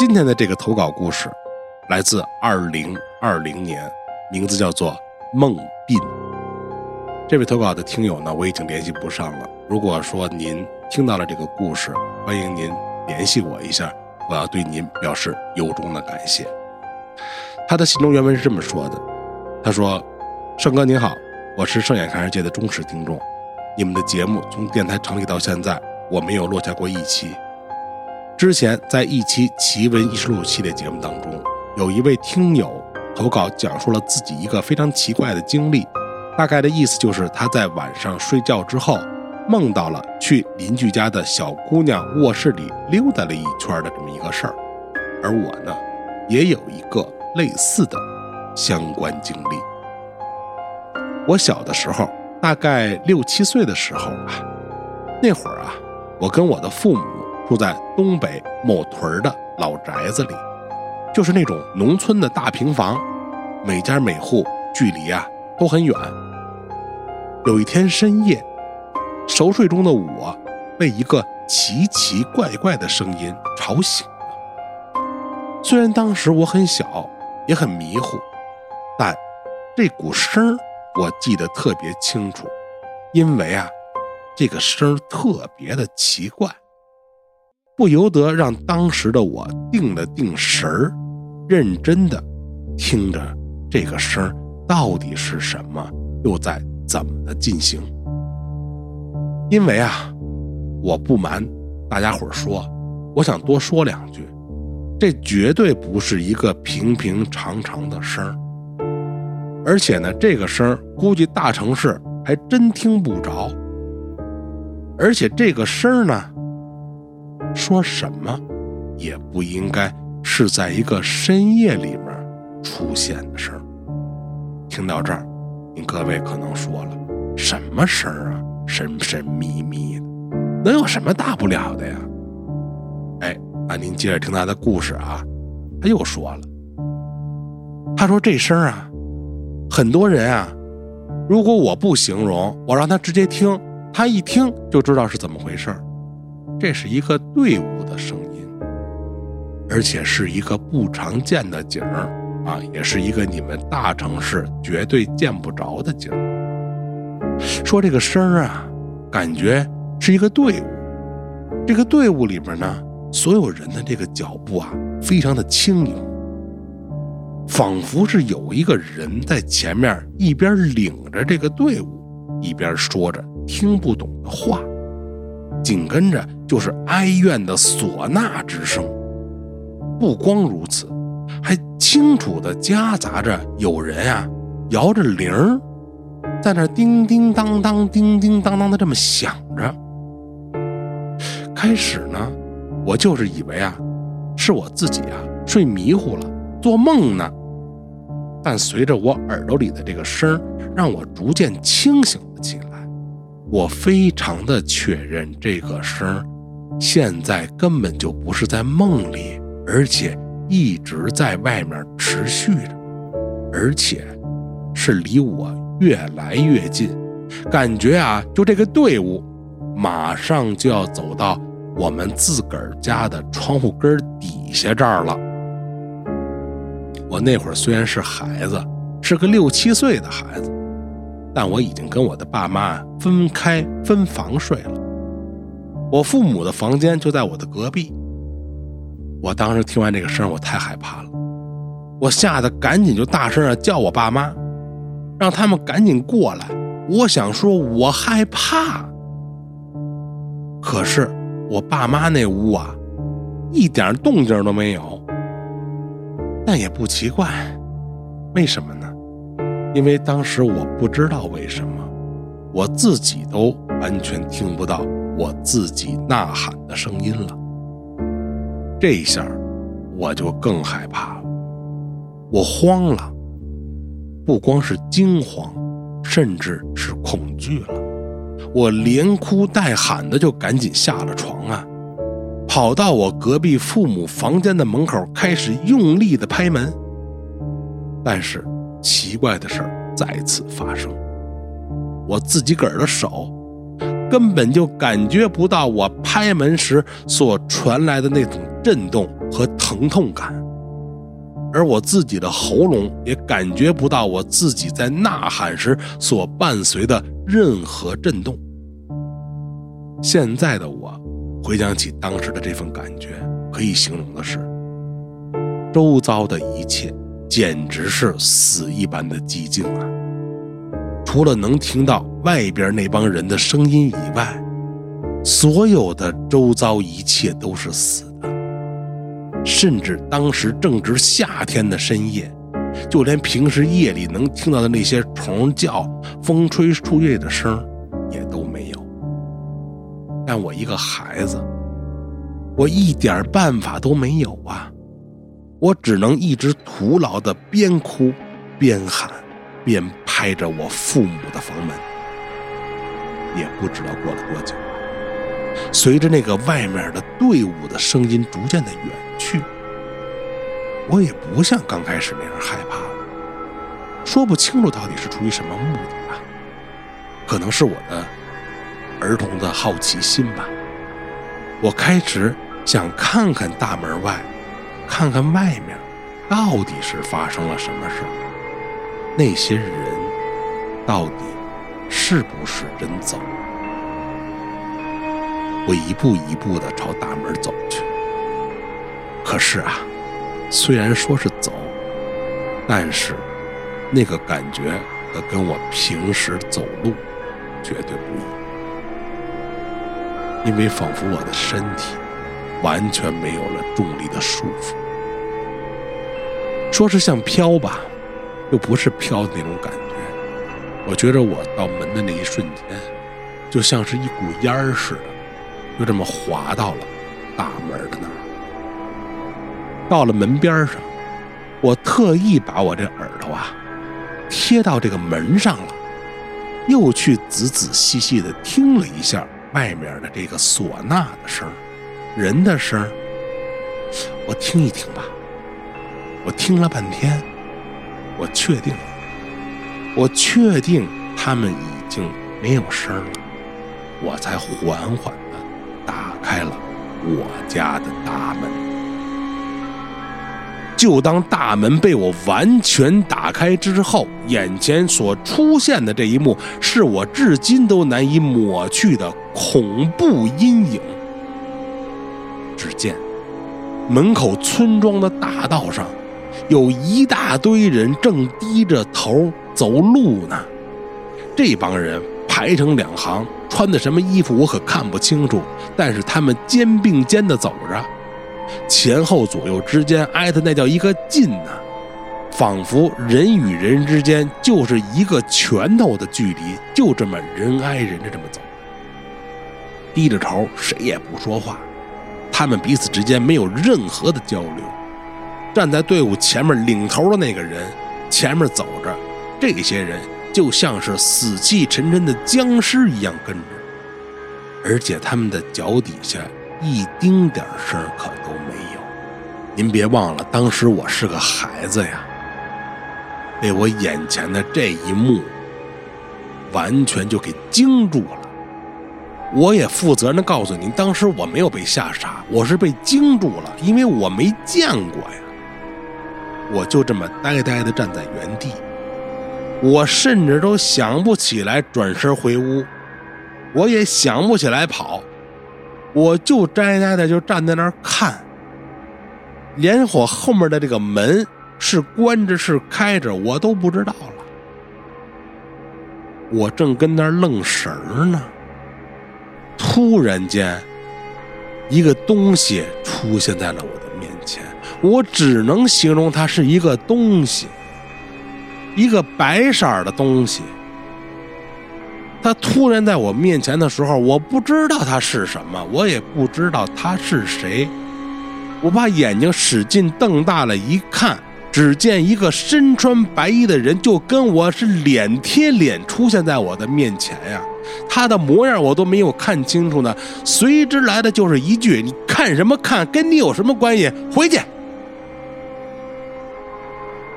今天的这个投稿故事来自二零二零年，名字叫做孟斌。这位投稿的听友呢，我已经联系不上了。如果说您听到了这个故事，欢迎您联系我一下，我要对您表示由衷的感谢。他的信中原文是这么说的：“他说，盛哥您好，我是盛眼看世界的忠实听众，你们的节目从电台成立到现在，我没有落下过一期。”之前在一期《奇闻异事录》系列节目当中，有一位听友投稿讲述了自己一个非常奇怪的经历，大概的意思就是他在晚上睡觉之后，梦到了去邻居家的小姑娘卧室里溜达了一圈的这么一个事儿。而我呢，也有一个类似的相关经历。我小的时候，大概六七岁的时候吧，那会儿啊，我跟我的父母。住在东北某屯的老宅子里，就是那种农村的大平房，每家每户距离啊都很远。有一天深夜，熟睡中的我被一个奇奇怪怪的声音吵醒了。虽然当时我很小，也很迷糊，但这股声我记得特别清楚，因为啊，这个声特别的奇怪。不由得让当时的我定了定神儿，认真的听着这个声到底是什么，又在怎么的进行。因为啊，我不瞒大家伙说，我想多说两句，这绝对不是一个平平常常的声，而且呢，这个声估计大城市还真听不着，而且这个声呢。说什么，也不应该是在一个深夜里面出现的事儿听到这儿，您各位可能说了，什么声啊？神神秘秘的，能有什么大不了的呀？哎，那您接着听他的故事啊。他又说了，他说这声啊，很多人啊，如果我不形容，我让他直接听，他一听就知道是怎么回事儿这是一个队伍的声音，而且是一个不常见的景儿啊，也是一个你们大城市绝对见不着的景儿。说这个声儿啊，感觉是一个队伍，这个队伍里边呢，所有人的这个脚步啊，非常的轻盈，仿佛是有一个人在前面一边领着这个队伍，一边说着听不懂的话。紧跟着就是哀怨的唢呐之声，不光如此，还清楚的夹杂着有人啊摇着铃儿，在那叮叮当当、叮叮当当的这么响着。开始呢，我就是以为啊，是我自己啊睡迷糊了，做梦呢。但随着我耳朵里的这个声让我逐渐清醒了起来。我非常的确认，这个声现在根本就不是在梦里，而且一直在外面持续着，而且是离我越来越近，感觉啊，就这个队伍马上就要走到我们自个儿家的窗户根底下这儿了。我那会儿虽然是孩子，是个六七岁的孩子。但我已经跟我的爸妈分开分房睡了，我父母的房间就在我的隔壁。我当时听完这个声，我太害怕了，我吓得赶紧就大声的叫我爸妈，让他们赶紧过来。我想说，我害怕，可是我爸妈那屋啊，一点动静都没有。但也不奇怪，为什么呢？因为当时我不知道为什么，我自己都完全听不到我自己呐喊的声音了。这一下，我就更害怕了，我慌了，不光是惊慌，甚至是恐惧了。我连哭带喊的就赶紧下了床啊，跑到我隔壁父母房间的门口，开始用力的拍门，但是。奇怪的事儿再次发生，我自己个儿的手根本就感觉不到我拍门时所传来的那种震动，和疼痛感，而我自己的喉咙也感觉不到我自己在呐喊时所伴随的任何震动。现在的我回想起当时的这份感觉，可以形容的是，周遭的一切简直是死一般的寂静啊！除了能听到外边那帮人的声音以外，所有的周遭一切都是死的。甚至当时正值夏天的深夜，就连平时夜里能听到的那些虫叫、风吹树叶的声也都没有。但我一个孩子，我一点办法都没有！我只能一直徒劳的边哭边喊，边拍着我父母的房门。也不知道过了多久，随着那个外面的队伍的声音逐渐的远去，我也不像刚开始那样害怕了。说不清楚到底是出于什么目的吧，可能是我的儿童的好奇心吧。我开始想看看大门外，看看外面到底是发生了什么事那些人到底是不是真走？我一步一步的朝大门走去。可是啊，虽然说是走，但是那个感觉可跟我平时走路绝对不一样，因为仿佛我的身体完全没有了重力的束缚。说是像飘吧，又不是飘的那种感觉。我觉着我到门的那一瞬间，就像是一股烟儿似的，就这么滑到了大门的那儿。到了门边上，我特意把我这耳朵啊贴到这个门上了，又去仔仔细细的听了一下外面的这个唢呐的声人的声我听一听吧。我听了半天，我确定了，我确定他们已经没有声了，我才缓缓的打开了我家的大门。就当大门被我完全打开之后，眼前所出现的这一幕，是我至今都难以抹去的恐怖阴影。只见门口村庄的大道上，有一大堆人正低着头走路呢。这帮人排成两行，穿的什么衣服我可看不清楚，但是他们肩并肩的走着。前后左右之间挨的那叫一个近呐，仿佛人与人之间就是一个拳头的距离，就这么人挨人的这么走，低着头，谁也不说话，他们彼此之间没有任何的交流。站在队伍前面领头的那个人，前面走着，这些人就像是死气沉沉的僵尸一样跟着，而且他们的脚底下。一丁点声可都没有。您别忘了，当时我是个孩子呀，被我眼前的这一幕完全就给惊住了。我也负责任的告诉您，当时我没有被吓傻，我是被惊住了，因为我没见过呀。我就这么呆呆的站在原地，我甚至都想不起来转身回屋，我也想不起来跑。我就呆呆的就站在那儿看，连我后面的这个门是关着是开着，我都不知道了。我正跟那儿愣神儿呢，突然间，一个东西出现在了我，我只能形容它是一个东西，一个白色的东西。他突然在我面前的时候，我不知道他是什么，我也不知道他是谁。我把眼睛使劲瞪大了，一看，只见一个身穿白衣的人，就跟我是脸贴脸出现在我的面前呀。他的模样我都没有看清楚呢，随之来的就是一句：“你看什么看？跟你有什么关系？回去！”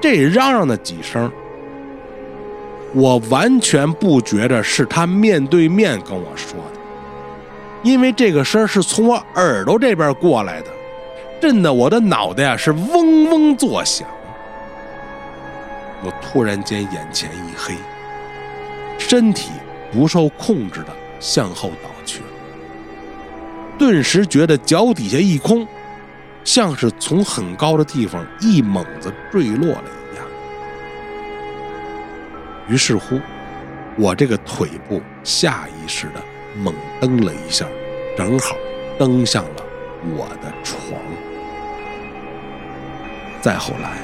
这嚷嚷的几声。我完全不觉着是他面对面跟我说的，因为这个声是从我耳朵这边过来的，震得我的脑袋啊是嗡嗡作响。我突然间眼前一黑，身体不受控制的向后倒去，顿时觉得脚底下一空，像是从很高的地方一猛子坠落了一样。于是乎，我这个腿部下意识的猛蹬了一下，正好蹬向了我的床。再后来，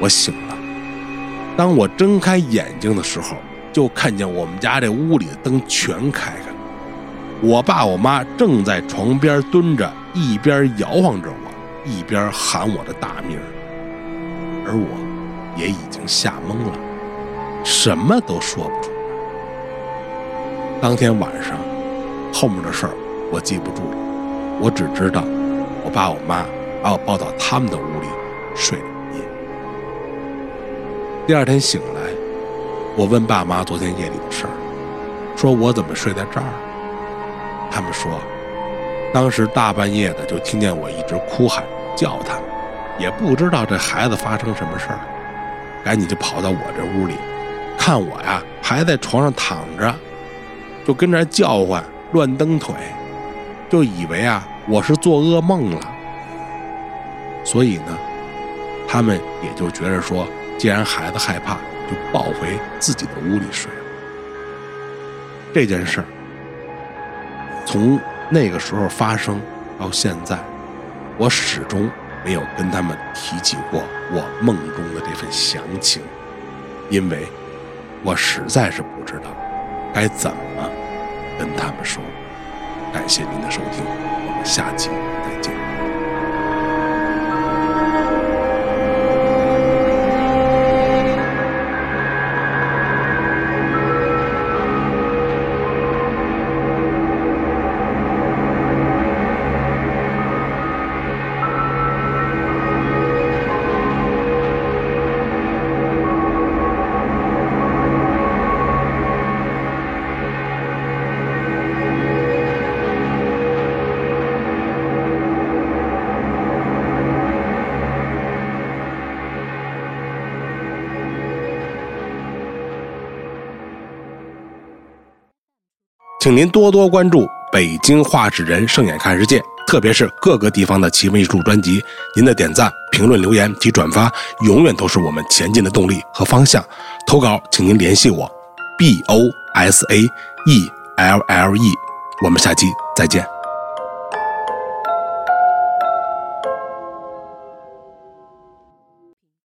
我醒了。当我睁开眼睛的时候，就看见我们家这屋里的灯全开开了。我爸我妈正在床边蹲着，一边摇晃着我，一边喊我的大名而我也已经吓懵了，什么都说不出来。当天晚上，后面的事儿我记不住了，我只知道我爸我妈把我抱到他们的屋里睡了一夜。第二天醒来，我问爸妈昨天夜里的事儿，说我怎么睡在这儿？他们说，当时大半夜的就听见我一直哭喊叫他，也不知道这孩子发生什么事儿，赶紧就跑到我这屋里，看我呀还在床上躺着，就跟那叫唤乱蹬腿，就以为啊我是做噩梦了，所以呢，他们也就觉着说。既然孩子害怕，就抱回自己的屋里睡。这件事儿从那个时候发生到现在，我始终没有跟他们提起过我梦中的这份详情，因为我实在是不知道该怎么跟他们说。感谢您的收听，我们下期再见。请您多多关注北京画纸人盛眼看世界，特别是各个地方的奇闻异事专辑。您的点赞、评论、留言及转发，永远都是我们前进的动力和方向。投稿，请您联系我，b o s a e l l e。我们下期再见。